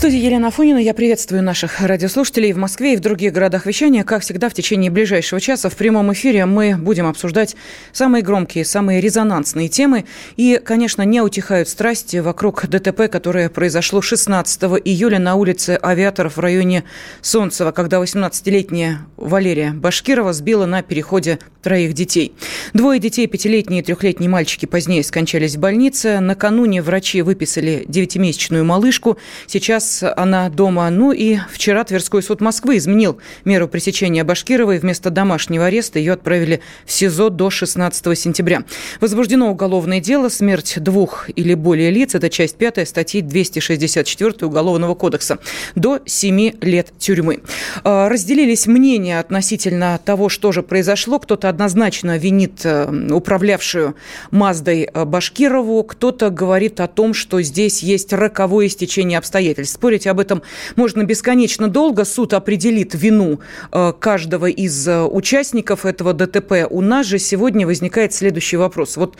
Студии Елена Афонина. Я приветствую наших радиослушателей в Москве и в других городах вещания. Как всегда, в течение ближайшего часа в прямом эфире мы будем обсуждать самые громкие, самые резонансные темы. И, конечно, не утихают страсти вокруг ДТП, которое произошло 16 июля на улице Авиаторов в районе Солнцева, когда 18-летняя Валерия Башкирова сбила на переходе троих детей. Двое детей, пятилетние и трехлетний мальчики, позднее скончались в больнице. Накануне врачи выписали девятимесячную малышку. Сейчас она дома. Ну и вчера Тверской суд Москвы изменил меру пресечения Башкировой. Вместо домашнего ареста ее отправили в СИЗО до 16 сентября. Возбуждено уголовное дело «Смерть двух или более лиц». Это часть 5 статьи 264 Уголовного кодекса. До 7 лет тюрьмы. А, разделились мнения относительно того, что же произошло. Кто-то однозначно винит э, управлявшую Маздой Башкирову. Кто-то говорит о том, что здесь есть роковое стечение обстоятельств. Спорить об этом можно бесконечно долго. Суд определит вину э, каждого из участников этого ДТП. У нас же сегодня возникает следующий вопрос. Вот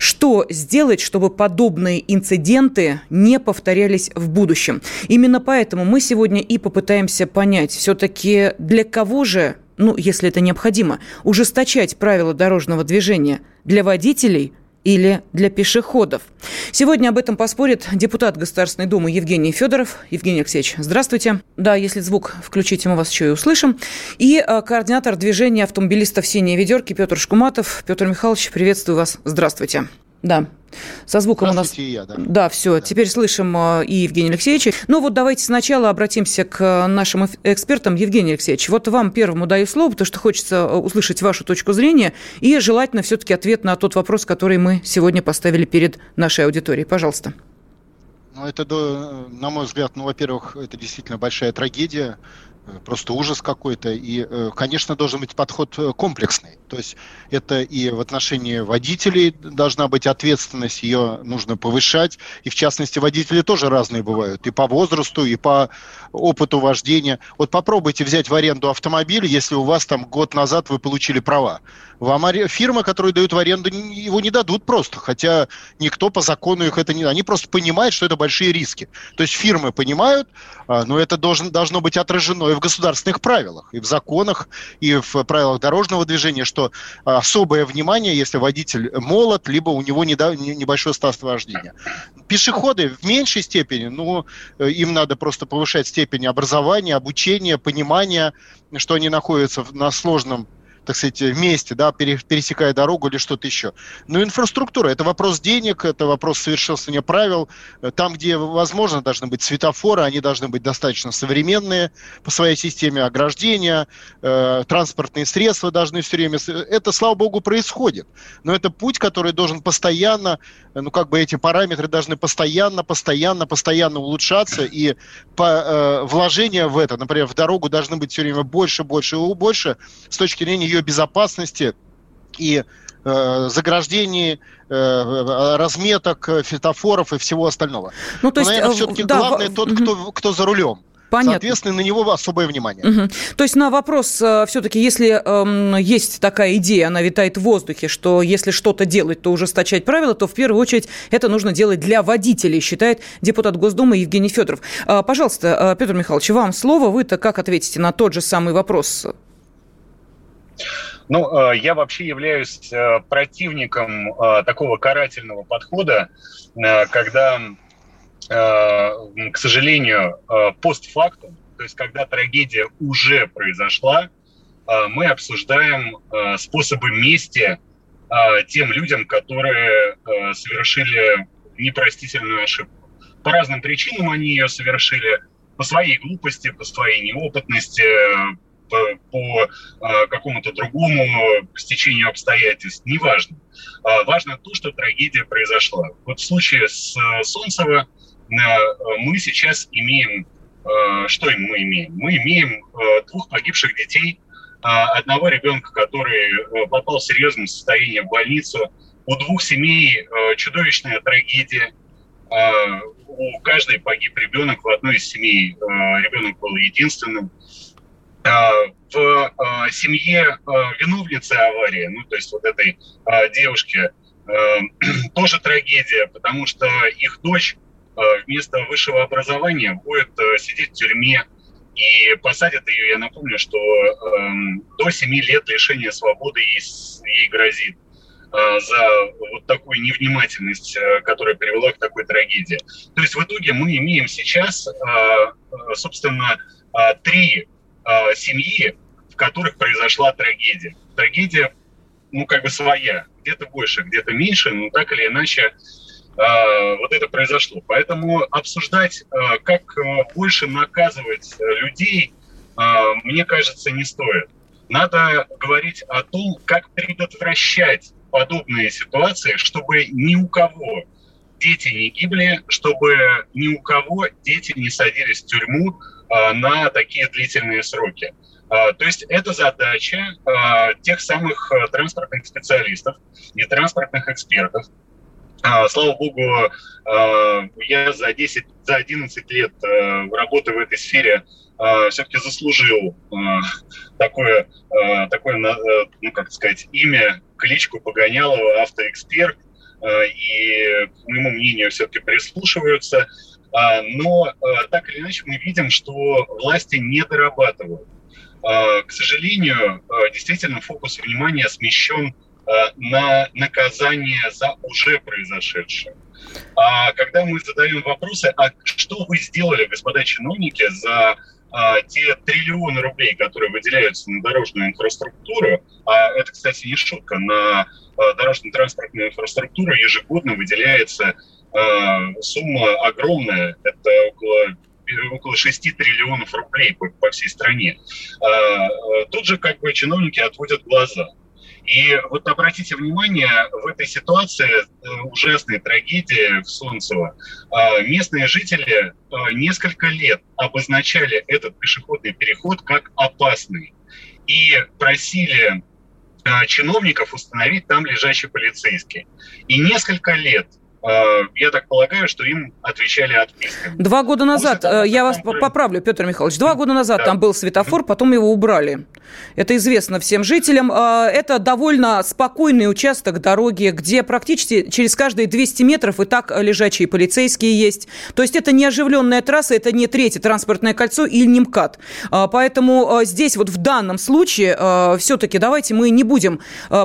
что сделать, чтобы подобные инциденты не повторялись в будущем? Именно поэтому мы сегодня и попытаемся понять, все-таки для кого же ну, если это необходимо, ужесточать правила дорожного движения для водителей или для пешеходов. Сегодня об этом поспорит депутат Государственной Думы Евгений Федоров. Евгений Алексеевич, здравствуйте. Да, если звук включите, мы вас еще и услышим. И э, координатор движения автомобилистов «Синие ведерки» Петр Шкуматов. Петр Михайлович, приветствую вас. Здравствуйте. Да. Со звуком у нас... я, да. Да, все. Да. Теперь слышим э, и Евгения Алексеевича. Ну вот давайте сначала обратимся к нашим экспертам. Евгений Алексеевич, вот вам первому даю слово, потому что хочется э, услышать вашу точку зрения и желательно все-таки ответ на тот вопрос, который мы сегодня поставили перед нашей аудиторией. Пожалуйста. Ну, это, на мой взгляд, ну, во-первых, это действительно большая трагедия просто ужас какой-то. И, э, конечно, должен быть подход э, комплексный. То есть это и в отношении водителей должна быть ответственность, ее нужно повышать. И, в частности, водители тоже разные бывают. И по возрасту, и по опыту вождения. Вот попробуйте взять в аренду автомобиль, если у вас там год назад вы получили права. Вам фирма, которая дают в аренду, его не дадут просто, хотя никто по закону их это не... Они просто понимают, что это большие риски. То есть фирмы понимают, а, но это должен, должно быть отражено и в государственных правилах, и в законах, и в правилах дорожного движения, что особое внимание, если водитель молод, либо у него небольшой стаж вождения. Пешеходы в меньшей степени, ну, э, им надо просто повышать степень образования, обучения, понимания, что они находятся на сложном так сказать, вместе, да, пересекая дорогу или что-то еще. Но инфраструктура – это вопрос денег, это вопрос совершенствования правил. Там, где возможно, должны быть светофоры, они должны быть достаточно современные по своей системе ограждения, э, транспортные средства должны все время... Это, слава богу, происходит. Но это путь, который должен постоянно, ну, как бы эти параметры должны постоянно, постоянно, постоянно улучшаться, и по, э, вложения в это, например, в дорогу должны быть все время больше, больше и больше с точки зрения ее безопасности и э, заграждений, э, разметок, фитофоров и всего остального. Ну, то есть, Но, наверное, все-таки да, главное в... тот, кто, кто за рулем. Понятно. Соответственно, на него особое внимание. Угу. То есть на вопрос э, все-таки, если э, есть такая идея, она витает в воздухе, что если что-то делать, то ужесточать правила, то в первую очередь это нужно делать для водителей, считает депутат Госдумы Евгений Федоров. Э, пожалуйста, э, Петр Михайлович, вам слово. Вы-то как ответите на тот же самый вопрос? Ну, э, я вообще являюсь э, противником э, такого карательного подхода, когда, к сожалению, постфактум, то есть когда трагедия уже произошла, мы обсуждаем способы мести тем людям, которые совершили непростительную ошибку. По разным причинам они ее совершили, по своей глупости, по своей неопытности, по а, какому-то другому стечению обстоятельств, неважно. А, важно то, что трагедия произошла. Вот в случае с Солнцева мы сейчас имеем что мы имеем? Мы имеем двух погибших детей, одного ребенка, который попал в серьезном состоянии в больницу, у двух семей чудовищная трагедия, у каждой погиб ребенок, в одной из семей ребенок был единственным. В семье виновницы аварии, ну то есть вот этой девушки, тоже трагедия, потому что их дочь Э, вместо высшего образования будет э, сидеть в тюрьме и посадят ее, я напомню, что эм, до 7 лет лишения свободы ей, ей грозит э, за вот такую невнимательность, которая привела к такой трагедии. То есть в итоге мы имеем сейчас, собственно, три семьи, в которых произошла трагедия. Трагедия, ну, как бы своя, где-то больше, где-то меньше, но так или иначе а, вот это произошло. Поэтому обсуждать, а, как больше наказывать людей, мне кажется, не стоит. Надо говорить о том, как предотвращать подобные ситуации, чтобы ни у кого дети не гибли, чтобы ни у кого дети не садились в тюрьму на такие длительные сроки. То есть это задача тех самых транспортных специалистов и транспортных экспертов, слава богу, я за 10, за 11 лет работы в этой сфере все-таки заслужил такое, такое, ну, как сказать, имя, кличку Погонялова, автоэксперт, и к моему мнению все-таки прислушиваются. Но так или иначе мы видим, что власти не дорабатывают. К сожалению, действительно фокус внимания смещен на наказание за уже произошедшее. А когда мы задаем вопросы, а что вы сделали, господа чиновники, за а, те триллионы рублей, которые выделяются на дорожную инфраструктуру, а это, кстати, не шутка, на а, дорожно-транспортную инфраструктуру ежегодно выделяется а, сумма огромная, это около около 6 триллионов рублей по, по всей стране. А, тут же как бы чиновники отводят глаза. И вот обратите внимание, в этой ситуации э, ужасной трагедии в Солнцево э, местные жители э, несколько лет обозначали этот пешеходный переход как опасный и просили чиновников установить там лежащий полицейский. И несколько лет Э, я так полагаю, что им отвечали отписками. Два года назад, Может, э, я вас были... поправлю, Петр Михайлович, два года назад да. там был светофор, потом его убрали. Это известно всем жителям. Э, это довольно спокойный участок дороги, где практически через каждые 200 метров и так лежачие полицейские есть. То есть это не оживленная трасса, это не третье транспортное кольцо или не МКАД. Поэтому здесь вот в данном случае все-таки давайте мы не будем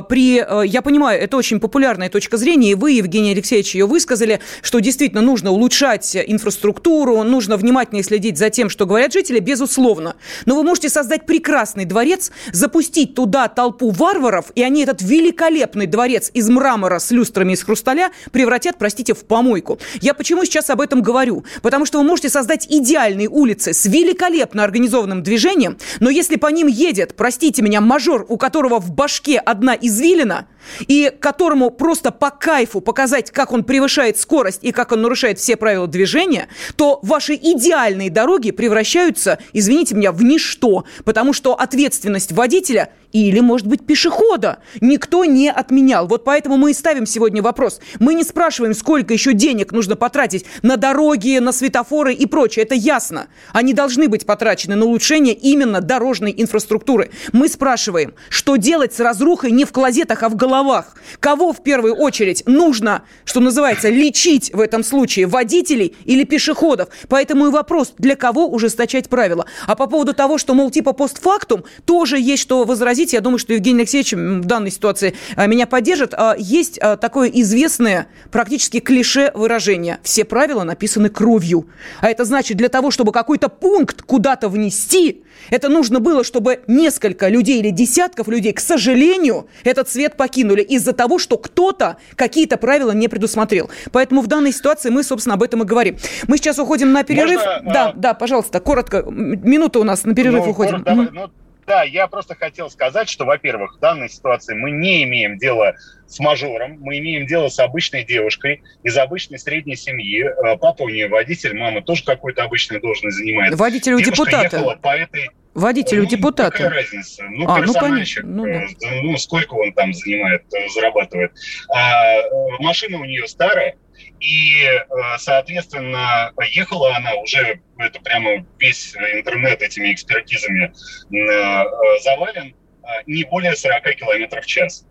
при... Я понимаю, это очень популярная точка зрения, и вы, Евгений Алексеевич, ее высказали, что действительно нужно улучшать инфраструктуру, нужно внимательнее следить за тем, что говорят жители, безусловно. Но вы можете создать прекрасный дворец, запустить туда толпу варваров, и они этот великолепный дворец из мрамора с люстрами из хрусталя превратят, простите, в помойку. Я почему сейчас об этом говорю? Потому что вы можете создать идеальные улицы с великолепно организованным движением, но если по ним едет, простите меня, мажор, у которого в башке одна извилина, и которому просто по кайфу показать, как он превышает скорость и как он нарушает все правила движения, то ваши идеальные дороги превращаются, извините меня, в ничто, потому что ответственность водителя или, может быть, пешехода никто не отменял. Вот поэтому мы и ставим сегодня вопрос. Мы не спрашиваем, сколько еще денег нужно потратить на дороги, на светофоры и прочее. Это ясно. Они должны быть потрачены на улучшение именно дорожной инфраструктуры. Мы спрашиваем, что делать с разрухой не в клозетах, а в головах. Кого в первую очередь нужно, что называется, лечить в этом случае? Водителей или пешеходов? Поэтому и вопрос, для кого ужесточать правила. А по поводу того, что, мол, типа постфактум, тоже есть что возразить говорить, я думаю, что Евгений Алексеевич в данной ситуации а, меня поддержит. А, есть а, такое известное практически клише выражение. Все правила написаны кровью. А это значит, для того, чтобы какой-то пункт куда-то внести, это нужно было, чтобы несколько людей или десятков людей, к сожалению, этот свет покинули из-за того, что кто-то какие-то правила не предусмотрел. Поэтому в данной ситуации мы, собственно, об этом и говорим. Мы сейчас уходим на перерыв. Можно, да, а... да, пожалуйста, коротко. Минута у нас на перерыв ну, уходим. Коротко, давай, ну, да, я просто хотел сказать, что, во-первых, в данной ситуации мы не имеем дела с мажором, мы имеем дело с обычной девушкой из обычной средней семьи. Э, папа у нее водитель, мама тоже какой-то обычной должность занимает. Водитель у депутата. по этой Водителю ну, депутата. Какая разница? Ну, а, ну, персональщик, ну, ну, да. ну, сколько он там занимает, зарабатывает. А машина у нее старая, и, э, соответственно, ехала она уже, это прямо весь интернет этими экспертизами э, завален, э, не более 40 километров в час.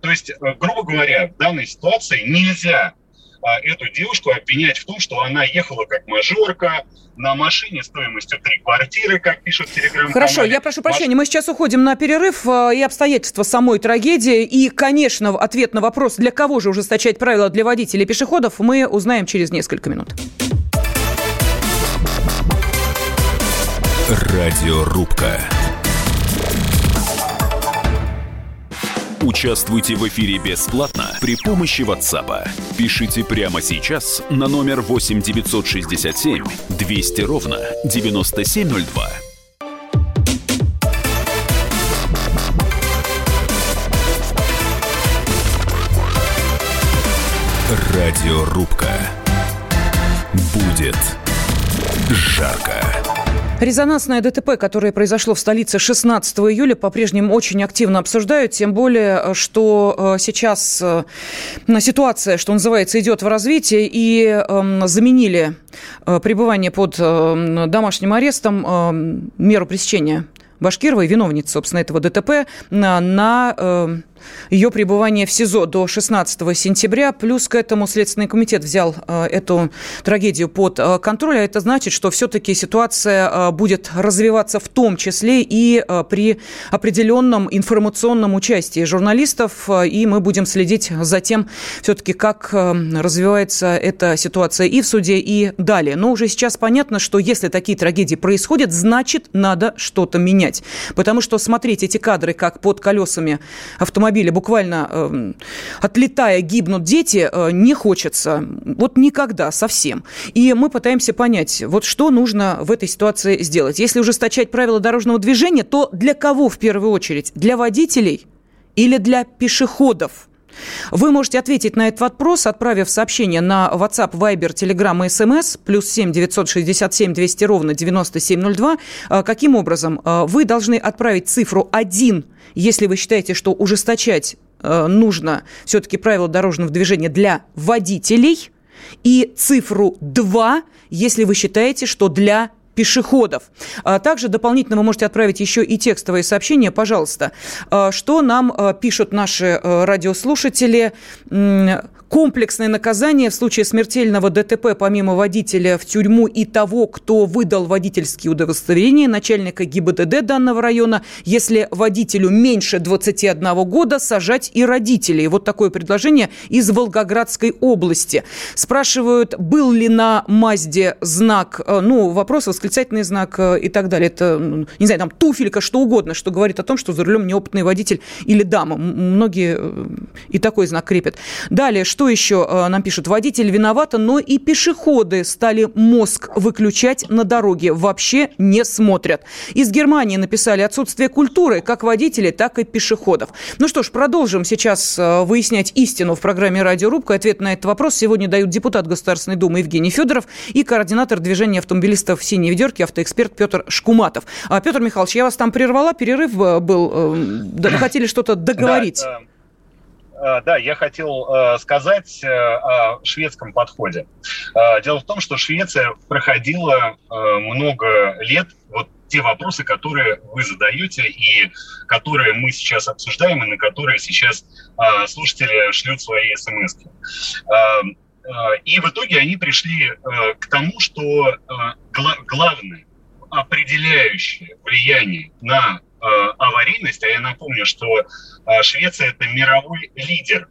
То есть, грубо говоря, в данной ситуации нельзя эту девушку обвинять в том, что она ехала как мажорка, на машине стоимостью три квартиры, как пишут в телеграм Хорошо, я прошу прощения, мы сейчас уходим на перерыв э, и обстоятельства самой трагедии. И, конечно, ответ на вопрос, для кого же ужесточать правила для водителей и пешеходов, мы узнаем через несколько минут. Радиорубка. Участвуйте в эфире бесплатно при помощи WhatsApp. Пишите прямо сейчас на номер 8 967 200 ровно 9702. Радиорубка. Будет жарко. Резонансное ДТП, которое произошло в столице 16 июля, по-прежнему очень активно обсуждают, тем более, что э, сейчас э, ситуация, что называется, идет в развитии, и эм, заменили э, пребывание под домашним арестом меру пресечения Башкировой, виновницы, собственно, этого ДТП, на ее пребывание в СИЗО до 16 сентября. Плюс к этому Следственный комитет взял э, эту трагедию под э, контроль. А это значит, что все-таки ситуация э, будет развиваться в том числе и при определенном информационном участии журналистов. И мы будем следить за тем, все-таки, как развивается эта ситуация и в суде, и далее. Но уже сейчас понятно, что если такие трагедии происходят, значит, надо что-то менять. Потому что смотреть эти кадры, как под колесами автомобиля автомобиля буквально э, отлетая гибнут дети, э, не хочется. Вот никогда совсем. И мы пытаемся понять, вот что нужно в этой ситуации сделать. Если ужесточать правила дорожного движения, то для кого в первую очередь? Для водителей или для пешеходов? Вы можете ответить на этот вопрос, отправив сообщение на WhatsApp, Viber, Telegram и SMS, плюс 7 967 200 ровно 9702. А, каким образом? А, вы должны отправить цифру 1, если вы считаете, что ужесточать а, нужно все-таки правила дорожного движения для водителей, и цифру 2, если вы считаете, что для пешеходов. А также дополнительно вы можете отправить еще и текстовые сообщения, пожалуйста. А, что нам а, пишут наши радиослушатели? Комплексное наказание в случае смертельного ДТП помимо водителя в тюрьму и того, кто выдал водительские удостоверения начальника ГИБДД данного района, если водителю меньше 21 года, сажать и родителей. Вот такое предложение из Волгоградской области. Спрашивают, был ли на Мазде знак, э, ну, вопрос, восклицательный знак э, и так далее. Это, не знаю, там туфелька, что угодно, что говорит о том, что за рулем неопытный водитель или дама. Многие э, и такой знак крепят. Далее, что еще э, нам пишут? Водитель виновата, но и пешеходы стали мозг выключать на дороге. Вообще не смотрят. Из Германии написали отсутствие культуры как водителей, так и пешеходов. Ну что ж, продолжим сейчас э, выяснять истину в программе «Радиорубка». Ответ на этот вопрос сегодня дают депутат Государственной Думы Евгений Федоров и координатор движения автомобилистов «Синей ведерки» автоэксперт Петр Шкуматов. А, Петр Михайлович, я вас там прервала, перерыв э, был. Да, хотели что-то договорить. Да, Э, да, я хотел э, сказать э, о шведском подходе. Дело в том, что Швеция проходила много лет вот те вопросы, которые вы задаете и которые мы сейчас обсуждаем, и на которые сейчас слушатели шлют свои смс. И в итоге они пришли к тому, что главное определяющее влияние на Э, аварийность, а я напомню, что э, Швеция это мировой лидер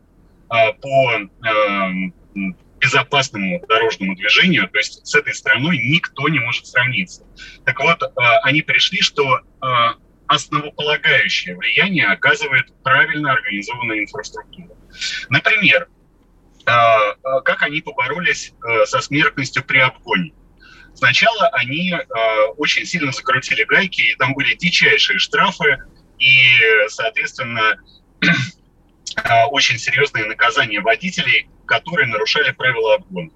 э, по безопасному дорожному движению, то есть с этой страной никто не может сравниться. Так вот, они пришли, что основополагающее влияние оказывает правильно организованная инфраструктура. Например, как они поборолись со смертностью при обгоне. Сначала они э, очень сильно закрутили гайки, и там были дичайшие штрафы, и, соответственно, э, очень серьезные наказания водителей, которые нарушали правила обгона.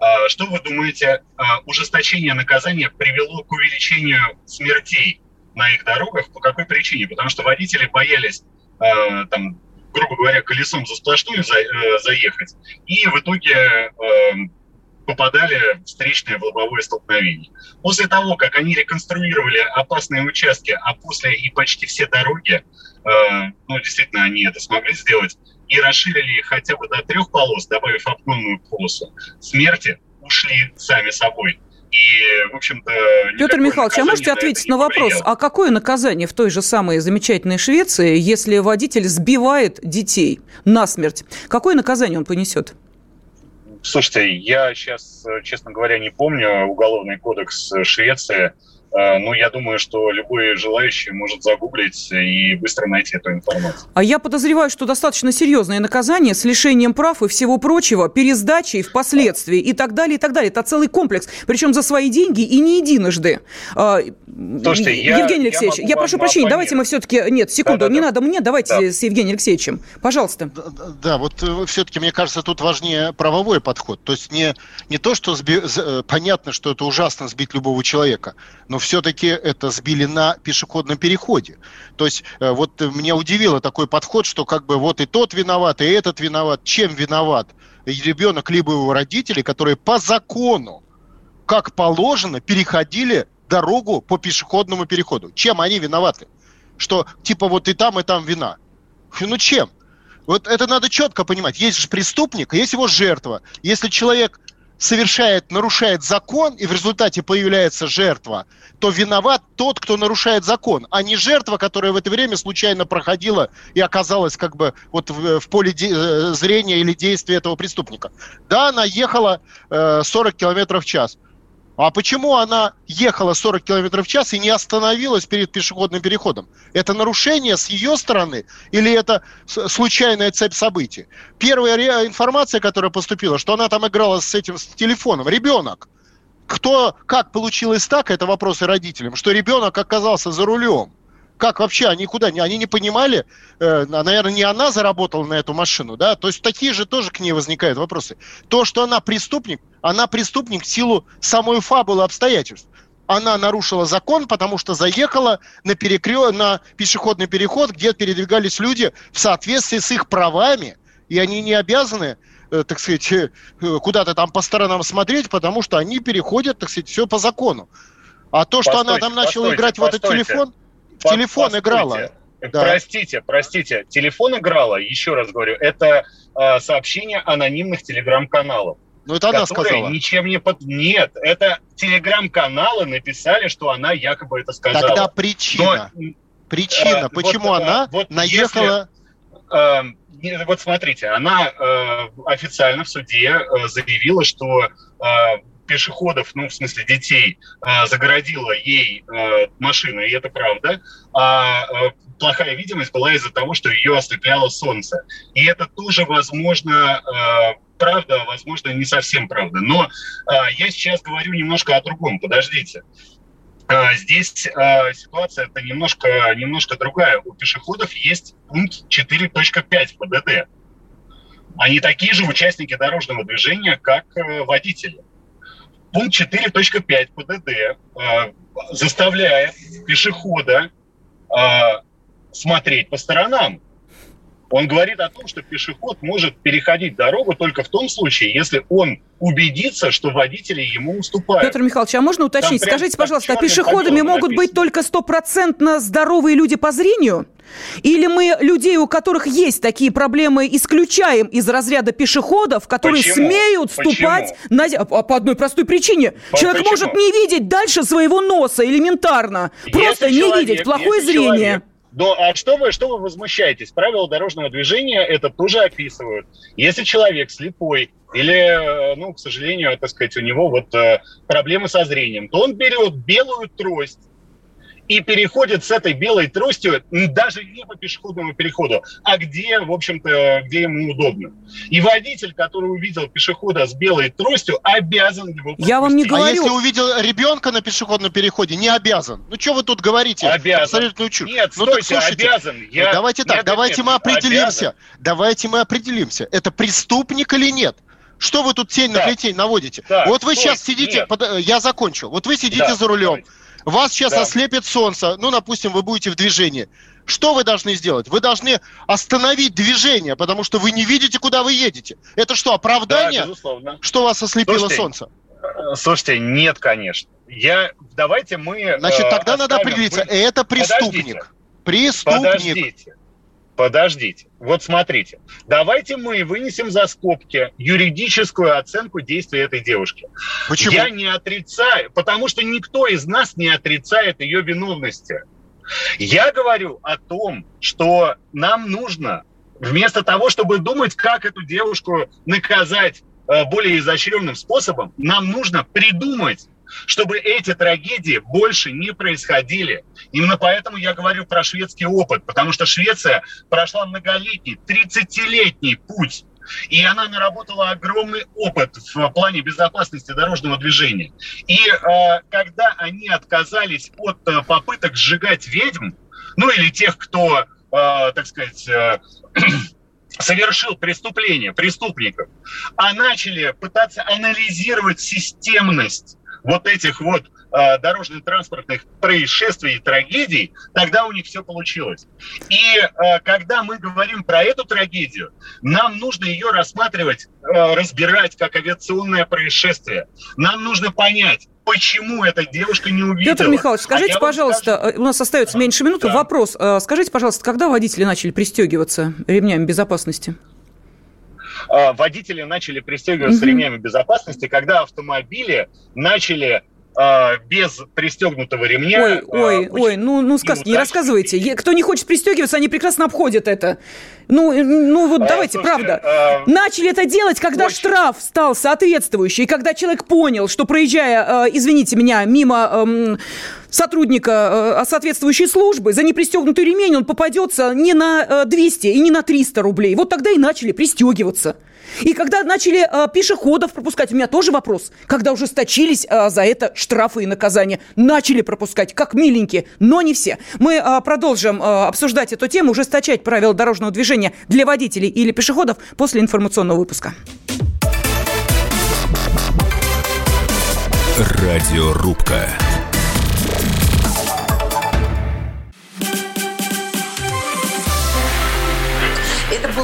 Э, что вы думаете, э, ужесточение наказания привело к увеличению смертей на их дорогах? По какой причине? Потому что водители боялись э, там, грубо говоря, колесом за сплошную э, заехать, и в итоге э, попадали в встречное в лобовое столкновение. После того, как они реконструировали опасные участки, а после и почти все дороги, э, ну, действительно, они это смогли сделать, и расширили их хотя бы до трех полос, добавив обгонную полосу, смерти ушли сами собой. И, в общем-то... Петр Михайлович, а можете ответить на вопрос, а какое наказание в той же самой замечательной Швеции, если водитель сбивает детей насмерть? Какое наказание он понесет? Слушайте, я сейчас, честно говоря, не помню уголовный кодекс Швеции. Э, ну, я думаю, что любой желающий может загуглить и быстро найти эту информацию. А я подозреваю, что достаточно серьезное наказание с лишением прав и всего прочего, пересдачей впоследствии и так далее, и так далее. Это целый комплекс, причем за свои деньги и не единожды. А, Слушайте, Евгений я, Алексеевич, я, я прошу прощения, давайте мы все-таки... Нет, секунду, да, да, не да. надо мне, давайте да. с Евгением Алексеевичем. Пожалуйста. Да, да вот э, все-таки, мне кажется, тут важнее правовой подход. То есть не, не то, что сби... Э, понятно, что это ужасно сбить любого человека, но все-таки это сбили на пешеходном переходе. То есть э, вот меня удивило такой подход, что как бы вот и тот виноват, и этот виноват. Чем виноват? ребенок либо его родители, которые по закону, как положено, переходили дорогу по пешеходному переходу. Чем они виноваты? Что типа вот и там, и там вина. Ну чем? Вот это надо четко понимать. Есть же преступник, есть его жертва. Если человек совершает, нарушает закон, и в результате появляется жертва, то виноват тот, кто нарушает закон, а не жертва, которая в это время случайно проходила и оказалась как бы вот в, в поле де- э, зрения или действия этого преступника. Да, она ехала э, 40 километров в час. А почему она ехала 40 км в час и не остановилась перед пешеходным переходом? Это нарушение с ее стороны или это случайная цепь событий? Первая информация, которая поступила, что она там играла с этим с телефоном. Ребенок. Кто, как получилось так, это вопросы родителям, что ребенок оказался за рулем. Как вообще, они куда? Они не понимали, э, наверное, не она заработала на эту машину, да? То есть такие же тоже к ней возникают вопросы. То, что она преступник, она преступник в силу самой фабулы обстоятельств. Она нарушила закон, потому что заехала на, перекрё... на пешеходный переход, где передвигались люди в соответствии с их правами, и они не обязаны э, так сказать, э, куда-то там по сторонам смотреть, потому что они переходят, так сказать, все по закону. А то, что постойте, она там начала постойте, играть постойте. в этот телефон, в телефон постойте. играла. Да. Простите, простите, телефон играла, еще раз говорю, это э, сообщение анонимных телеграм-каналов. Ну, это она сказала. ничем не под... Нет, это телеграм-каналы написали, что она якобы это сказала. Тогда причина. Но, причина, э, почему вот, она вот наехала... Если, э, вот смотрите, она э, официально в суде э, заявила, что э, пешеходов, ну, в смысле детей, э, загородила ей э, машина, и это правда. А э, плохая видимость была из-за того, что ее ослепляло солнце. И это тоже, возможно, правда, возможно, не совсем правда. Но я сейчас говорю немножко о другом. Подождите. Здесь э, ситуация это немножко, немножко другая. У пешеходов есть пункт 4.5 ПДД. Они такие же участники дорожного движения, как э, водители. Пункт 4.5 ПДД э, заставляет пешехода э, смотреть по сторонам. Он говорит о том, что пешеход может переходить дорогу только в том случае, если он убедится, что водители ему уступают. Петр Михайлович, а можно уточнить? Там Скажите, пожалуйста, а пешеходами могут быть только стопроцентно здоровые люди по зрению? Или мы людей, у которых есть такие проблемы, исключаем из разряда пешеходов, которые Почему? смеют ступать на... А, по одной простой причине. По человек Почему? может не видеть дальше своего носа элементарно. Просто если не человек, видеть, плохое зрение. Человек но а что вы, что вы возмущаетесь? Правила дорожного движения это тоже описывают. Если человек слепой или, ну, к сожалению, так сказать, у него вот э, проблемы со зрением, то он берет белую трость и переходит с этой белой тростью даже не по пешеходному переходу, а где, в общем-то, где ему удобно. И водитель, который увидел пешехода с белой тростью, обязан его пропустить. Я вам не говорю... А если увидел ребенка на пешеходном переходе, не обязан. Ну, что вы тут говорите? Обязан. Абсолютную чушь. Нет, ну, стойте, так, слушайте, обязан. Я... Ну, давайте так, нет, давайте нет, мы определимся. Обязан. Давайте мы определимся. Это преступник или нет? Что вы тут тень так. на плетень наводите? Так, вот вы стой, сейчас сидите, под... я закончу. Вот вы сидите да, за рулем. Давайте. Вас сейчас да. ослепит солнце. Ну, допустим, вы будете в движении. Что вы должны сделать? Вы должны остановить движение, потому что вы не видите, куда вы едете. Это что, оправдание? Да, безусловно. Что вас ослепило слушайте, солнце? Э, слушайте, нет, конечно. Я, давайте мы... Значит, тогда э, надо определиться, вы... это преступник. Подождите. Преступник. Подождите. Подождите. Вот смотрите. Давайте мы вынесем за скобки юридическую оценку действий этой девушки. Почему? Я не отрицаю, потому что никто из нас не отрицает ее виновности. Я говорю о том, что нам нужно, вместо того, чтобы думать, как эту девушку наказать э, более изощренным способом, нам нужно придумать чтобы эти трагедии больше не происходили. Именно поэтому я говорю про шведский опыт, потому что Швеция прошла многолетний, 30-летний путь и она наработала огромный опыт в плане безопасности дорожного движения. И э, когда они отказались от э, попыток сжигать ведьм, ну или тех, кто, э, так сказать, э, совершил преступление, преступников, а начали пытаться анализировать системность вот этих вот э, дорожно-транспортных происшествий и трагедий, тогда у них все получилось. И э, когда мы говорим про эту трагедию, нам нужно ее рассматривать, э, разбирать как авиационное происшествие. Нам нужно понять, почему эта девушка не увидела. Петр Михайлович, скажите, а пожалуйста, скажу... у нас остается меньше минуты. Да. Вопрос. Скажите, пожалуйста, когда водители начали пристегиваться ремнями безопасности? А, водители начали пристегиваться угу. ремнями безопасности, когда автомобили начали а, без пристегнутого ремня. Ой, ой, а, ой, ну, ну сказки не рассказывайте. Кто не хочет пристегиваться, они прекрасно обходят это. Ну, ну вот а, давайте, слушайте, правда. А... Начали это делать, когда Очень. штраф стал соответствующий, когда человек понял, что проезжая, извините меня, мимо сотрудника соответствующей службы за непристегнутый ремень, он попадется не на 200 и не на 300 рублей. Вот тогда и начали пристегиваться. И когда начали э, пешеходов пропускать, у меня тоже вопрос, когда ужесточились э, за это штрафы и наказания, начали пропускать, как миленькие, но не все. Мы э, продолжим э, обсуждать эту тему, ужесточать правила дорожного движения для водителей или пешеходов после информационного выпуска. Радиорубка.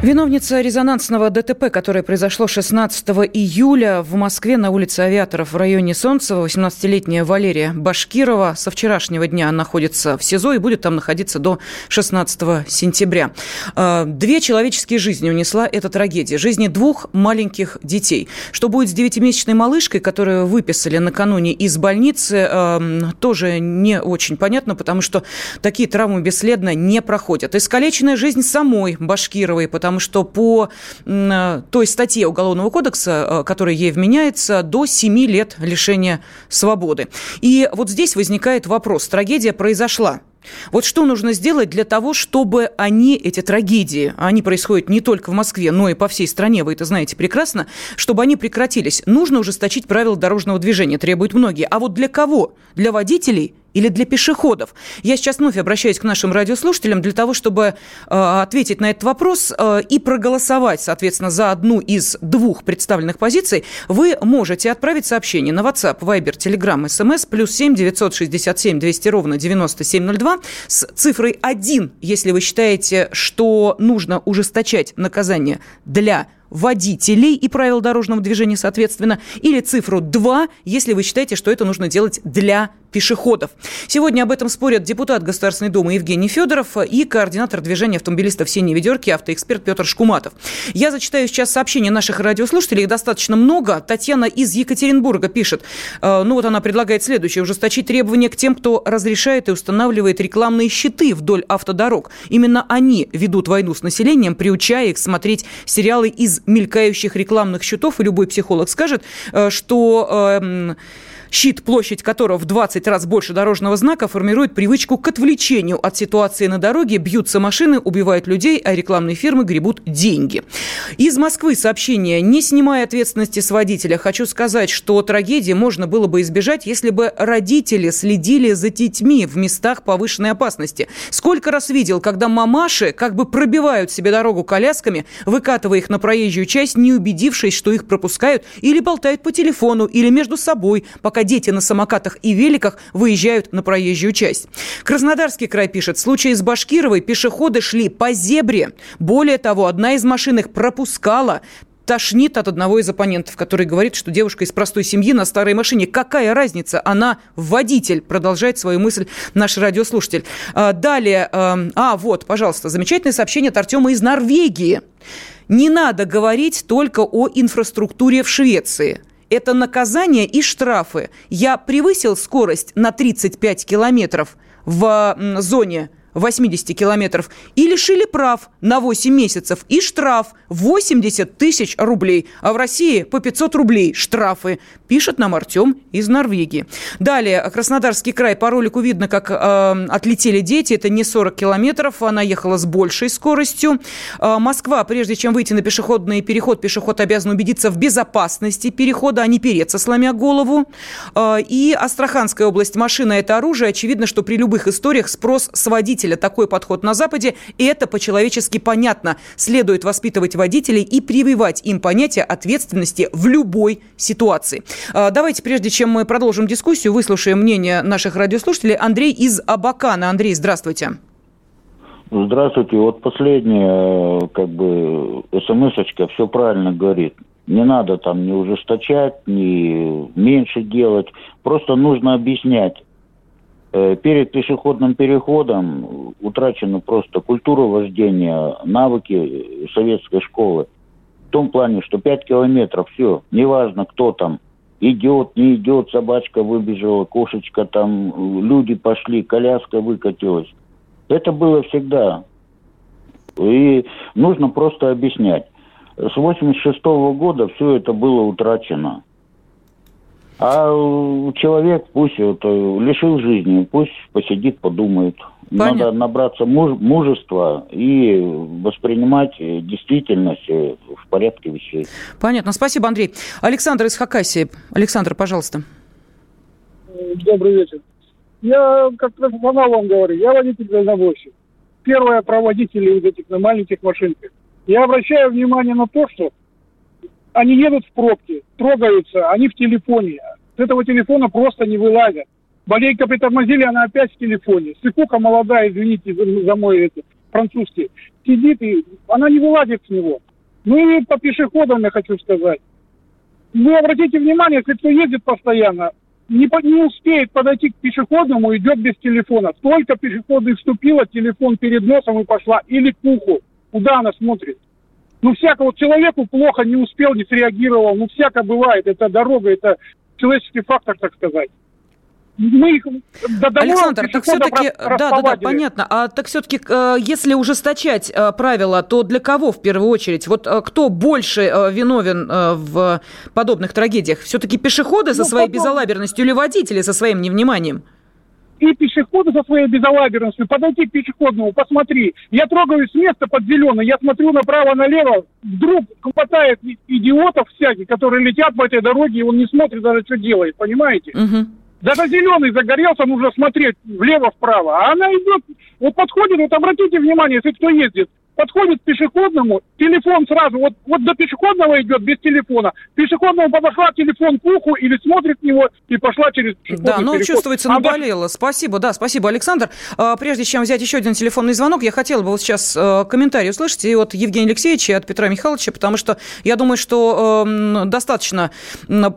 Виновница резонансного ДТП, которое произошло 16 июля в Москве на улице Авиаторов в районе Солнцева, 18-летняя Валерия Башкирова, со вчерашнего дня находится в СИЗО и будет там находиться до 16 сентября. А, две человеческие жизни унесла эта трагедия. Жизни двух маленьких детей. Что будет с девятимесячной малышкой, которую выписали накануне из больницы, а, тоже не очень понятно, потому что такие травмы бесследно не проходят. Искалеченная жизнь самой Башкировой, потому потому что по той статье Уголовного кодекса, э, которая ей вменяется, до 7 лет лишения свободы. И вот здесь возникает вопрос. Трагедия произошла. Вот что нужно сделать для того, чтобы они, эти трагедии, они происходят не только в Москве, но и по всей стране, вы это знаете прекрасно, чтобы они прекратились. Нужно ужесточить правила дорожного движения, требуют многие. А вот для кого? Для водителей или для пешеходов? Я сейчас вновь обращаюсь к нашим радиослушателям для того, чтобы э, ответить на этот вопрос э, и проголосовать, соответственно, за одну из двух представленных позиций. Вы можете отправить сообщение на WhatsApp, Viber, Telegram, SMS, плюс 7 967 200 ровно 9702 с цифрой 1, если вы считаете, что нужно ужесточать наказание для водителей и правил дорожного движения, соответственно, или цифру 2, если вы считаете, что это нужно делать для пешеходов. Сегодня об этом спорят депутат Государственной Думы Евгений Федоров и координатор движения автомобилистов «Синей ведерки» автоэксперт Петр Шкуматов. Я зачитаю сейчас сообщения наших радиослушателей, их достаточно много. Татьяна из Екатеринбурга пишет, э, ну вот она предлагает следующее, ужесточить требования к тем, кто разрешает и устанавливает рекламные щиты вдоль автодорог. Именно они ведут войну с населением, приучая их смотреть сериалы из мелькающих рекламных щитов, и любой психолог скажет, э, что... Щит, площадь которого в 20 раз больше дорожного знака, формирует привычку к отвлечению от ситуации на дороге. Бьются машины, убивают людей, а рекламные фирмы гребут деньги. Из Москвы сообщение. Не снимая ответственности с водителя, хочу сказать, что трагедии можно было бы избежать, если бы родители следили за детьми в местах повышенной опасности. Сколько раз видел, когда мамаши как бы пробивают себе дорогу колясками, выкатывая их на проезжую часть, не убедившись, что их пропускают, или болтают по телефону, или между собой, пока пока дети на самокатах и великах выезжают на проезжую часть. Краснодарский край пишет, в случае с Башкировой пешеходы шли по зебре. Более того, одна из машин их пропускала тошнит от одного из оппонентов, который говорит, что девушка из простой семьи на старой машине. Какая разница? Она водитель, продолжает свою мысль наш радиослушатель. А, далее, эм, а, вот, пожалуйста, замечательное сообщение от Артема из Норвегии. Не надо говорить только о инфраструктуре в Швеции это наказание и штрафы. Я превысил скорость на 35 километров в зоне 80 километров и лишили прав на 8 месяцев и штраф 80 тысяч рублей. А в России по 500 рублей штрафы, пишет нам Артем из Норвегии. Далее, Краснодарский край. По ролику видно, как э, отлетели дети. Это не 40 километров, она ехала с большей скоростью. Э, Москва, прежде чем выйти на пешеходный переход, пешеход обязан убедиться в безопасности перехода, а не переться, сломя голову. Э, и Астраханская область. Машина – это оружие. Очевидно, что при любых историях спрос с водителя такой подход на Западе, и это по-человечески понятно. Следует воспитывать водителей и прививать им понятие ответственности в любой ситуации. А, давайте, прежде чем мы продолжим дискуссию, выслушаем мнение наших радиослушателей. Андрей из Абакана. Андрей, здравствуйте. Здравствуйте. Вот последняя, как бы, смс-очка все правильно говорит. Не надо там не ужесточать, не меньше делать. Просто нужно объяснять. Э, перед пешеходным переходом утрачена просто культура вождения, навыки советской школы. В том плане, что 5 километров, все, неважно, кто там, идет, не идет, собачка выбежала, кошечка там, люди пошли, коляска выкатилась. Это было всегда. И нужно просто объяснять. С 86 -го года все это было утрачено. А человек пусть это, лишил жизни, пусть посидит, подумает. Понятно. Надо набраться муж, мужества и воспринимать действительность в порядке вещей. Понятно. Спасибо, Андрей. Александр из Хакасии. Александр, пожалуйста. Добрый вечер. Я, как профессионал вам говорю, я водитель-дальнобойщик. Первое, про водителей этих на маленьких машинках. Я обращаю внимание на то, что они едут в пробке, трогаются, они в телефоне. С этого телефона просто не вылазят. Болейка притормозили, она опять в телефоне. Сыкука молодая, извините за, мой это, французский, сидит и она не вылазит с него. Ну и по пешеходам я хочу сказать. Вы обратите внимание, если кто ездит постоянно, не, не успеет подойти к пешеходному, идет без телефона. Только пешеходный вступила, телефон перед носом и пошла. Или к уху. Куда она смотрит? Ну, всяко вот человеку плохо не успел, не среагировал. Ну, всяко бывает. Это дорога, это человеческий фактор, так сказать. Мы их до Александр, так все-таки, да, да, да, понятно. А так все-таки, э, если ужесточать э, правила, то для кого в первую очередь? Вот э, кто больше виновен в подобных трагедиях? Все-таки пешеходы со ну, своей потом... безалаберностью или водители со своим невниманием? И пешеходы со своей безалаберностью, подойти к пешеходному, посмотри. Я трогаюсь с места под зеленый, я смотрю направо-налево, вдруг хватает идиотов всяких, которые летят по этой дороге, и он не смотрит даже, что делает, понимаете? Угу. Даже зеленый загорелся, нужно смотреть влево-вправо. А она идет, вот подходит, вот обратите внимание, если кто ездит, подходит к пешеходному, телефон сразу, вот, вот до пешеходного идет без телефона. Пешеходному подошла телефон к уху или смотрит в него и пошла через Да, ну, переход. чувствуется, наболело. А спасибо, да, спасибо, Александр. А, прежде чем взять еще один телефонный звонок, я хотела бы вот сейчас э, комментарий услышать и от Евгения Алексеевича, и от Петра Михайловича, потому что я думаю, что э, достаточно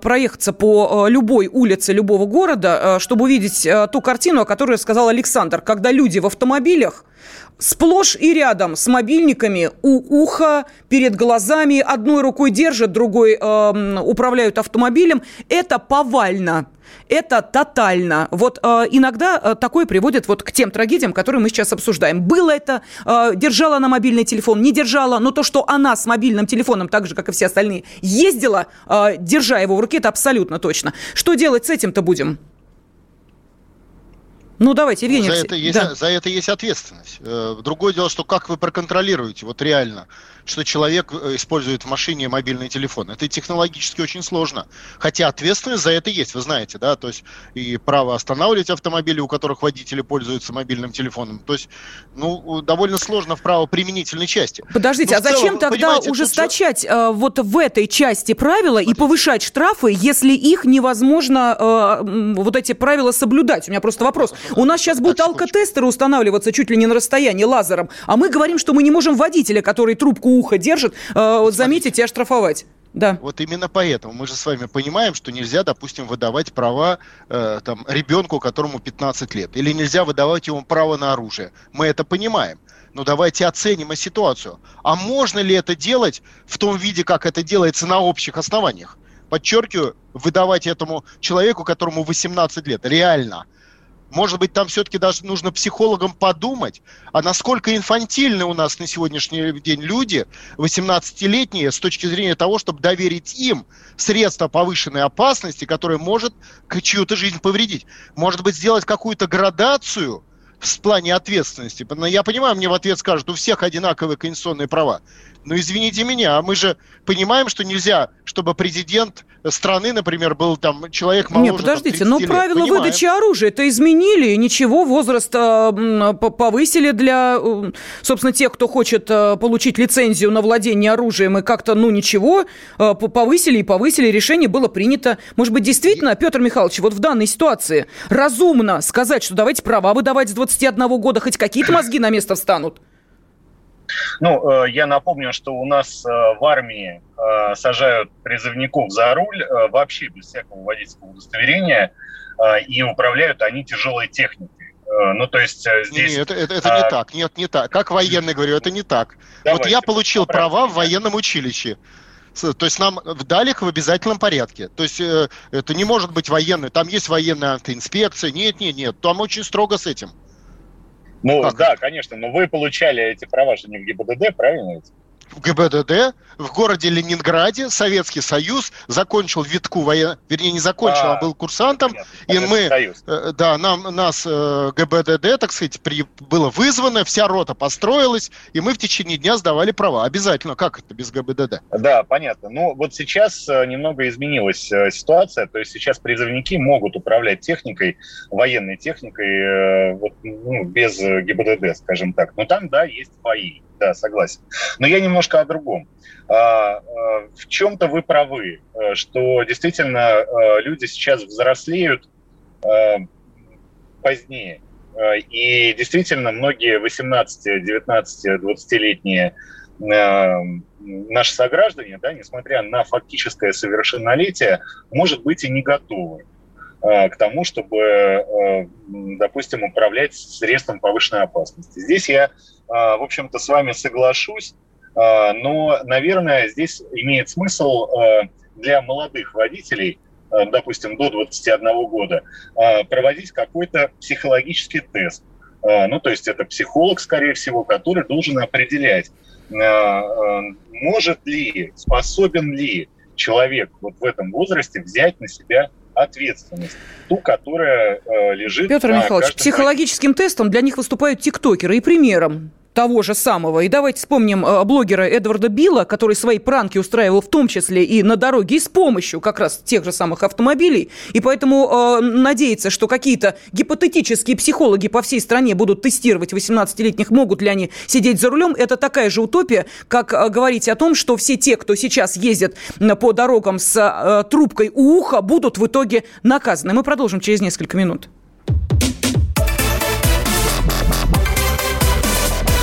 проехаться по э, любой улице любого города, э, чтобы увидеть ту картину, о которой сказал Александр, когда люди в автомобилях сплошь и рядом с мобильниками у уха, перед глазами, одной рукой держат, другой э, управляют автомобилем. Это повально. Это тотально. Вот э, иногда э, такое приводит вот к тем трагедиям, которые мы сейчас обсуждаем. Было это, э, держала она мобильный телефон, не держала, но то, что она с мобильным телефоном, так же, как и все остальные, ездила, э, держа его в руке, это абсолютно точно. Что делать с этим-то будем? Ну, давайте, Евгений. За это, есть, да. за это есть ответственность. Э, другое дело, что как вы проконтролируете, вот реально, что человек э, использует в машине мобильный телефон. Это технологически очень сложно. Хотя ответственность за это есть, вы знаете, да, то есть и право останавливать автомобили, у которых водители пользуются мобильным телефоном. То есть, ну, довольно сложно в правоприменительной части. Подождите, Но а зачем целом, тогда ужесточать э, вот в этой части правила Смотрите. и повышать штрафы, если их невозможно э, вот эти правила соблюдать? У меня просто вопрос. У нас сейчас будут алкотестеры устанавливаться чуть ли не на расстоянии лазером, а мы говорим, что мы не можем водителя, который трубку ухо держит, э, заметить и оштрафовать. Да. Вот именно поэтому мы же с вами понимаем, что нельзя, допустим, выдавать права э, там, ребенку, которому 15 лет, или нельзя выдавать ему право на оружие. Мы это понимаем. Но давайте оценим ситуацию. А можно ли это делать в том виде, как это делается на общих основаниях? Подчеркиваю, выдавать этому человеку, которому 18 лет, реально – может быть, там все-таки даже нужно психологам подумать, а насколько инфантильны у нас на сегодняшний день люди, 18-летние, с точки зрения того, чтобы доверить им средства повышенной опасности, которое может чью-то жизнь повредить. Может быть, сделать какую-то градацию в плане ответственности. Я понимаю, мне в ответ скажут, у всех одинаковые конституционные права. Но извините меня, а мы же понимаем, что нельзя, чтобы президент страны, например, был там человек моложе Нет, подождите, но правила Понимаем. выдачи оружия это изменили, ничего, возраст э, повысили для, э, собственно, тех, кто хочет э, получить лицензию на владение оружием, и как-то, ну, ничего, повысили и повысили, решение было принято. Может быть, действительно, Петр Михайлович, вот в данной ситуации разумно сказать, что давайте права выдавать с 21 года, хоть какие-то мозги на место встанут? Ну, я напомню, что у нас в армии э, сажают призывников за руль э, вообще без всякого водительского удостоверения, э, и управляют они тяжелой техникой. Э, ну, то есть э, здесь... Нет, это, это а... не так. Нет, не так. Как военный говорю, это не так. Давайте, вот я получил права в военном училище. То есть нам дали их в обязательном порядке. То есть э, это не может быть военный. Там есть военная инспекция. Нет, нет, нет. Там очень строго с этим. Ну, как да, конечно. Но вы получали эти права же не в ГИБДД, правильно? В ГБДД, в городе Ленинграде Советский Союз закончил витку воен... вернее, не закончил, а, а был курсантом, и мы, Союз. Э, да, нам, нас э, ГБДД, так сказать, при... было вызвано, вся рота построилась, и мы в течение дня сдавали права. Обязательно. Как это без ГБДД? Да, понятно. Ну, вот сейчас э, немного изменилась ситуация, то есть сейчас призывники могут управлять техникой, военной техникой, вот, ну, без ГИБДД, скажем так. Но там, да, есть бои да, согласен. Но я немножко о другом. А, а, в чем-то вы правы, э, что действительно э, люди сейчас взрослеют э, позднее. И действительно многие 18, 19, 20-летние наши сограждане, да, несмотря на фактическое совершеннолетие, может быть и не готовы к тому, чтобы, допустим, управлять средством повышенной опасности. Здесь я а, в общем-то, с вами соглашусь, но, наверное, здесь имеет смысл для молодых водителей, допустим, до 21 года, проводить какой-то психологический тест. Ну, то есть это психолог, скорее всего, который должен определять, может ли, способен ли человек вот в этом возрасте взять на себя ответственность, ту, которая лежит Петр Михайлович, психологическим тестом для них выступают тиктокеры и примером того же самого. И давайте вспомним э, блогера Эдварда Билла, который свои пранки устраивал в том числе и на дороге, и с помощью как раз тех же самых автомобилей. И поэтому э, надеяться, что какие-то гипотетические психологи по всей стране будут тестировать 18-летних, могут ли они сидеть за рулем, это такая же утопия, как э, говорить о том, что все те, кто сейчас ездит по дорогам с э, трубкой у уха, будут в итоге наказаны. Мы продолжим через несколько минут.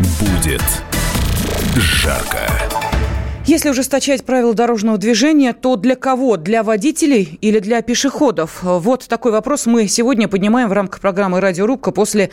Будет жарко. Если ужесточать правила дорожного движения, то для кого? Для водителей или для пешеходов? Вот такой вопрос мы сегодня поднимаем в рамках программы «Радиорубка» после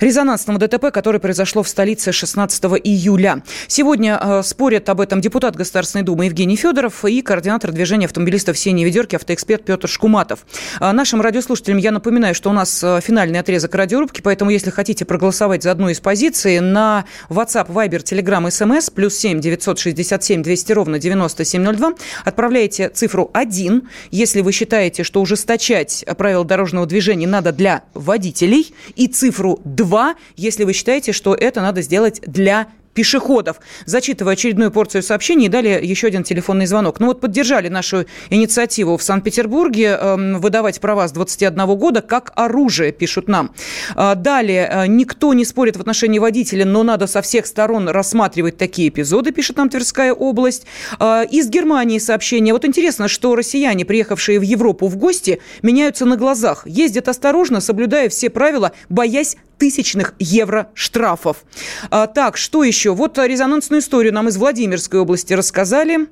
резонансного ДТП, которое произошло в столице 16 июля. Сегодня э, спорят об этом депутат Государственной Думы Евгений Федоров и координатор движения автомобилистов «Синей ведерки» автоэксперт Петр Шкуматов. А нашим радиослушателям я напоминаю, что у нас э, финальный отрезок радиорубки, поэтому если хотите проголосовать за одну из позиций, на WhatsApp, Viber, Telegram, SMS, плюс 7 967 200 ровно 9702, отправляете цифру 1, если вы считаете, что ужесточать правила дорожного движения надо для водителей, и цифру 2, если вы считаете, что это надо сделать для пешеходов. Зачитывая очередную порцию сообщений, и далее еще один телефонный звонок. Ну вот поддержали нашу инициативу в Санкт-Петербурге э, выдавать права с 21 года как оружие, пишут нам. Э, далее, э, никто не спорит в отношении водителя, но надо со всех сторон рассматривать такие эпизоды, пишет нам Тверская область. Э, из Германии сообщение. Вот интересно, что россияне, приехавшие в Европу в гости, меняются на глазах. Ездят осторожно, соблюдая все правила, боясь тысячных евро штрафов. А, так, что еще? Вот резонансную историю нам из Владимирской области рассказали.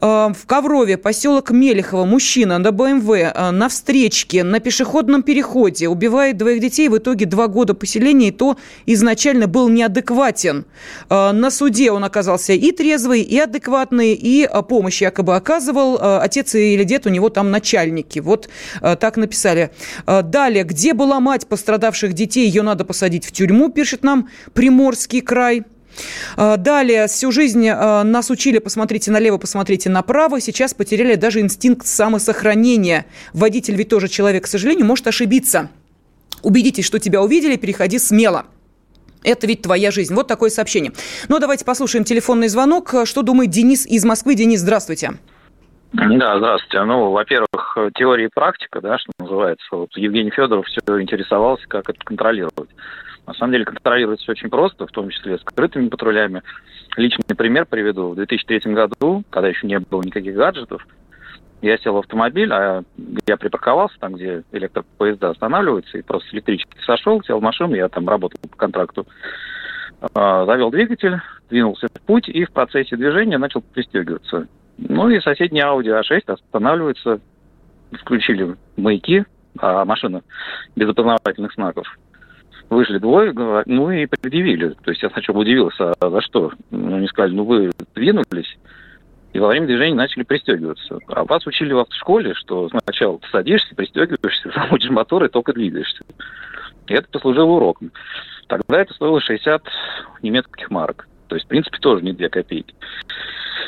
А, в Коврове, поселок Мелехово, мужчина на БМВ а, на встречке, на пешеходном переходе убивает двоих детей. В итоге два года поселения, и то изначально был неадекватен. А, на суде он оказался и трезвый, и адекватный, и помощь якобы оказывал. Отец или дед у него там начальники. Вот так написали. Далее, где была мать пострадавших детей? Ее надо посадить в тюрьму, пишет нам Приморский край. А, Далее, всю жизнь а, нас учили, посмотрите налево, посмотрите направо. Сейчас потеряли даже инстинкт самосохранения. Водитель ведь тоже человек, к сожалению, может ошибиться. Убедитесь, что тебя увидели, переходи смело. Это ведь твоя жизнь. Вот такое сообщение. Ну, давайте послушаем телефонный звонок. Что думает Денис из Москвы? Денис, здравствуйте. Да, здравствуйте. Ну, во-первых, теория и практика, да, что называется. Вот Евгений Федоров все интересовался, как это контролировать. На самом деле контролировать все очень просто, в том числе скрытыми патрулями. Личный пример приведу. В 2003 году, когда еще не было никаких гаджетов, я сел в автомобиль, а я припарковался там, где электропоезда останавливаются, и просто с электрички сошел, сел в машину, я там работал по контракту, а, завел двигатель, двинулся в путь и в процессе движения начал пристегиваться. Ну и соседний Audi A6 останавливается, включили маяки, а машина без опознавательных знаков. Вышли двое, ну и предъявили. То есть я сначала удивился, а за что? Ну, они сказали, ну вы двинулись, и во время движения начали пристегиваться. А вас учили в автошколе, что сначала ты садишься, пристегиваешься, заводишь мотор и только двигаешься. И это послужило уроком. Тогда это стоило 60 немецких марок. То есть, в принципе, тоже не 2 копейки.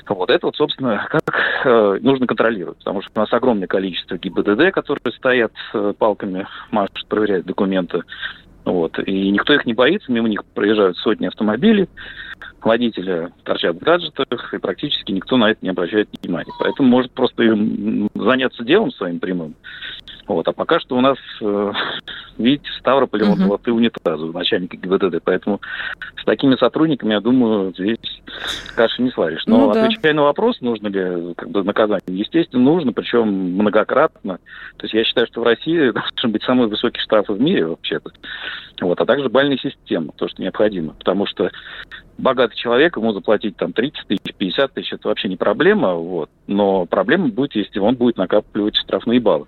Вот это вот, собственно, как э, нужно контролировать. Потому что у нас огромное количество ГИБДД, которые стоят э, палками, машут, проверяют документы. Вот. И никто их не боится, мимо них проезжают сотни автомобилей, водители торчат в гаджетах, и практически никто на это не обращает внимания. Поэтому может просто заняться делом своим прямым Вот. А пока что у нас, э, видите, в Ставрополе uh-huh. вот золотые унитазы у начальника ГИБДД. Поэтому с такими сотрудниками, я думаю, здесь каши не сваришь. Но ну, да. отвечая на вопрос, нужно ли как бы, наказание, естественно, нужно, причем многократно. То есть я считаю, что в России должны быть самые высокие штрафы в мире вообще-то. Вот. А также бальная система, то, что необходимо. Потому что богатый человек, ему заплатить там 30 тысяч, 50 тысяч, это вообще не проблема. Вот. Но проблема будет, если он будет накапливать штрафные баллы.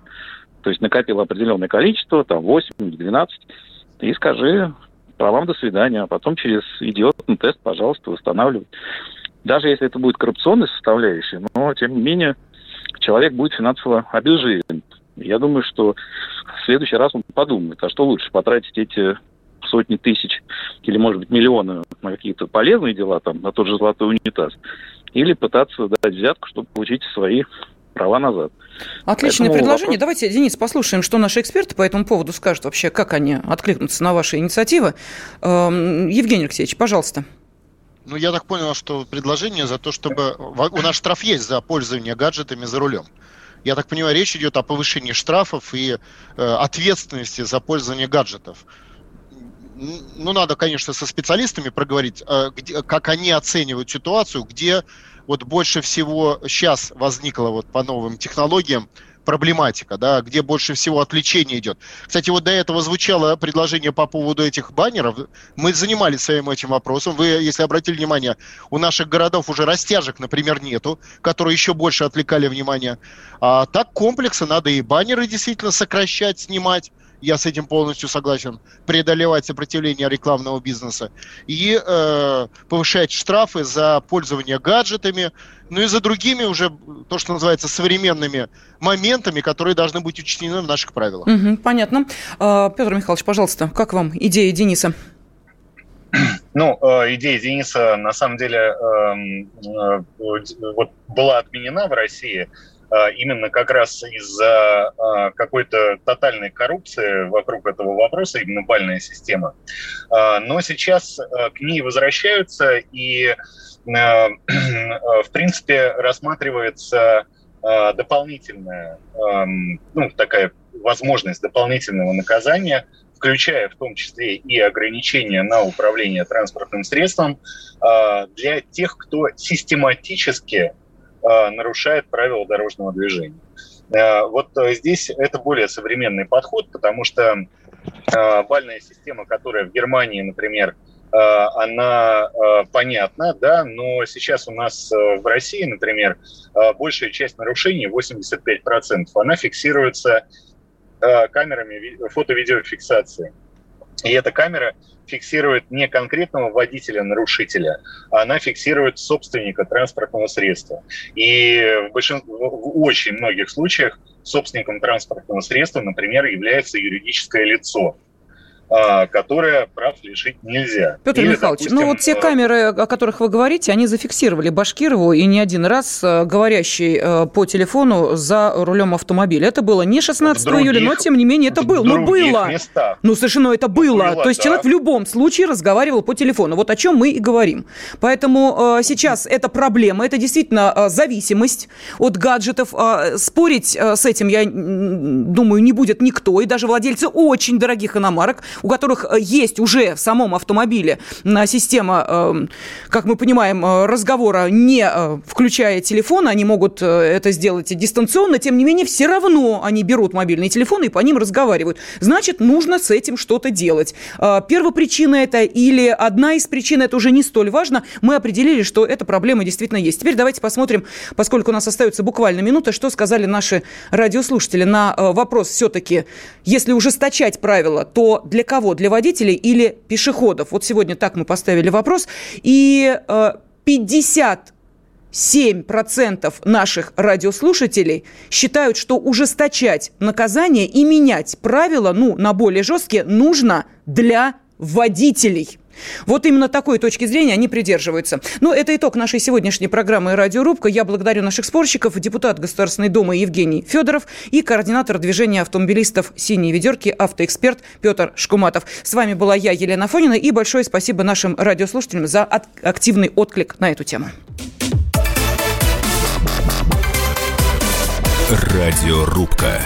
То есть накопил определенное количество, там 8 12, и скажи, правам до свидания, а потом через идиотный тест, пожалуйста, восстанавливай. Даже если это будет коррупционная составляющая, но тем не менее человек будет финансово обезжирен. Я думаю, что в следующий раз он подумает, а что лучше, потратить эти сотни тысяч или, может быть, миллионы на какие-то полезные дела, там, на тот же золотой унитаз, или пытаться дать взятку, чтобы получить свои права назад. Отличное Поэтому предложение. Вопрос... Давайте, Денис, послушаем, что наши эксперты по этому поводу скажут вообще, как они откликнутся на ваши инициативы. Эм, Евгений Алексеевич, пожалуйста. Ну, я так понял, что предложение за то, чтобы... У нас штраф есть за пользование гаджетами за рулем. Я так понимаю, речь идет о повышении штрафов и э, ответственности за пользование гаджетов. Ну, надо, конечно, со специалистами проговорить, э, где, как они оценивают ситуацию, где вот больше всего сейчас возникла вот по новым технологиям проблематика, да, где больше всего отвлечение идет. Кстати, вот до этого звучало предложение по поводу этих баннеров. Мы занимались своим этим вопросом. Вы, если обратили внимание, у наших городов уже растяжек, например, нету, которые еще больше отвлекали внимание. А так комплексы надо и баннеры действительно сокращать, снимать я с этим полностью согласен, преодолевать сопротивление рекламного бизнеса и э, повышать штрафы за пользование гаджетами, ну и за другими уже, то, что называется, современными моментами, которые должны быть учтены в наших правилах. Угу, понятно. А, Петр Михайлович, пожалуйста, как вам идея Дениса? Ну, э, идея Дениса на самом деле эм, э, вот была отменена в России именно как раз из-за а, какой-то тотальной коррупции вокруг этого вопроса, именно бальная система. А, но сейчас к ней возвращаются и, в принципе, рассматривается дополнительная, ну, такая возможность дополнительного наказания, включая в том числе и ограничения на управление транспортным средством для тех, кто систематически Э, нарушает правила дорожного движения. Э, вот э, здесь это более современный подход, потому что бальная система, которая в Германии, например, она понятна, да, но сейчас у нас в России, например, большая часть нарушений, 85%, она фиксируется камерами фото-видеофиксации. И эта камера фиксирует не конкретного водителя-нарушителя, а она фиксирует собственника транспортного средства. И в, большин... в очень многих случаях собственником транспортного средства, например, является юридическое лицо. А, которое прав лишить нельзя. Петр Или, Михайлович, допустим, ну вот те э, камеры, о которых вы говорите, они зафиксировали Башкирову и не один раз э, говорящий э, по телефону за рулем автомобиля. Это было не 16 других, июля, но тем не менее это было. Ну было. Местах. Ну совершенно это было. было То есть да. человек в любом случае разговаривал по телефону. Вот о чем мы и говорим. Поэтому э, сейчас это проблема, это действительно зависимость от гаджетов. Э, спорить с этим, я думаю, не будет никто. И даже владельцы очень дорогих иномарок у которых э, есть уже в самом автомобиле система, эм, как мы понимаем, э, разговора не э, включая телефон, они могут это сделать дистанционно, тем не менее все равно они берут мобильные телефоны и по ним разговаривают. Значит, нужно с этим что-то делать. Первопричина это или одна из причин, это уже не столь важно. Мы определили, что эта проблема действительно есть. Теперь давайте посмотрим, поскольку у нас остается буквально минута, что сказали наши радиослушатели на вопрос все-таки, если ужесточать правила, то для кого? Для водителей или пешеходов? Вот сегодня так мы поставили вопрос. И 50 э, 7% наших радиослушателей считают, что ужесточать наказание и менять правила ну, на более жесткие нужно для водителей. Вот именно такой точки зрения они придерживаются. Но это итог нашей сегодняшней программы «Радиорубка». Я благодарю наших спорщиков, депутат Государственной Думы Евгений Федоров и координатор движения автомобилистов «Синие ведерки» автоэксперт Петр Шкуматов. С вами была я, Елена Фонина, и большое спасибо нашим радиослушателям за активный отклик на эту тему. Радиорубка.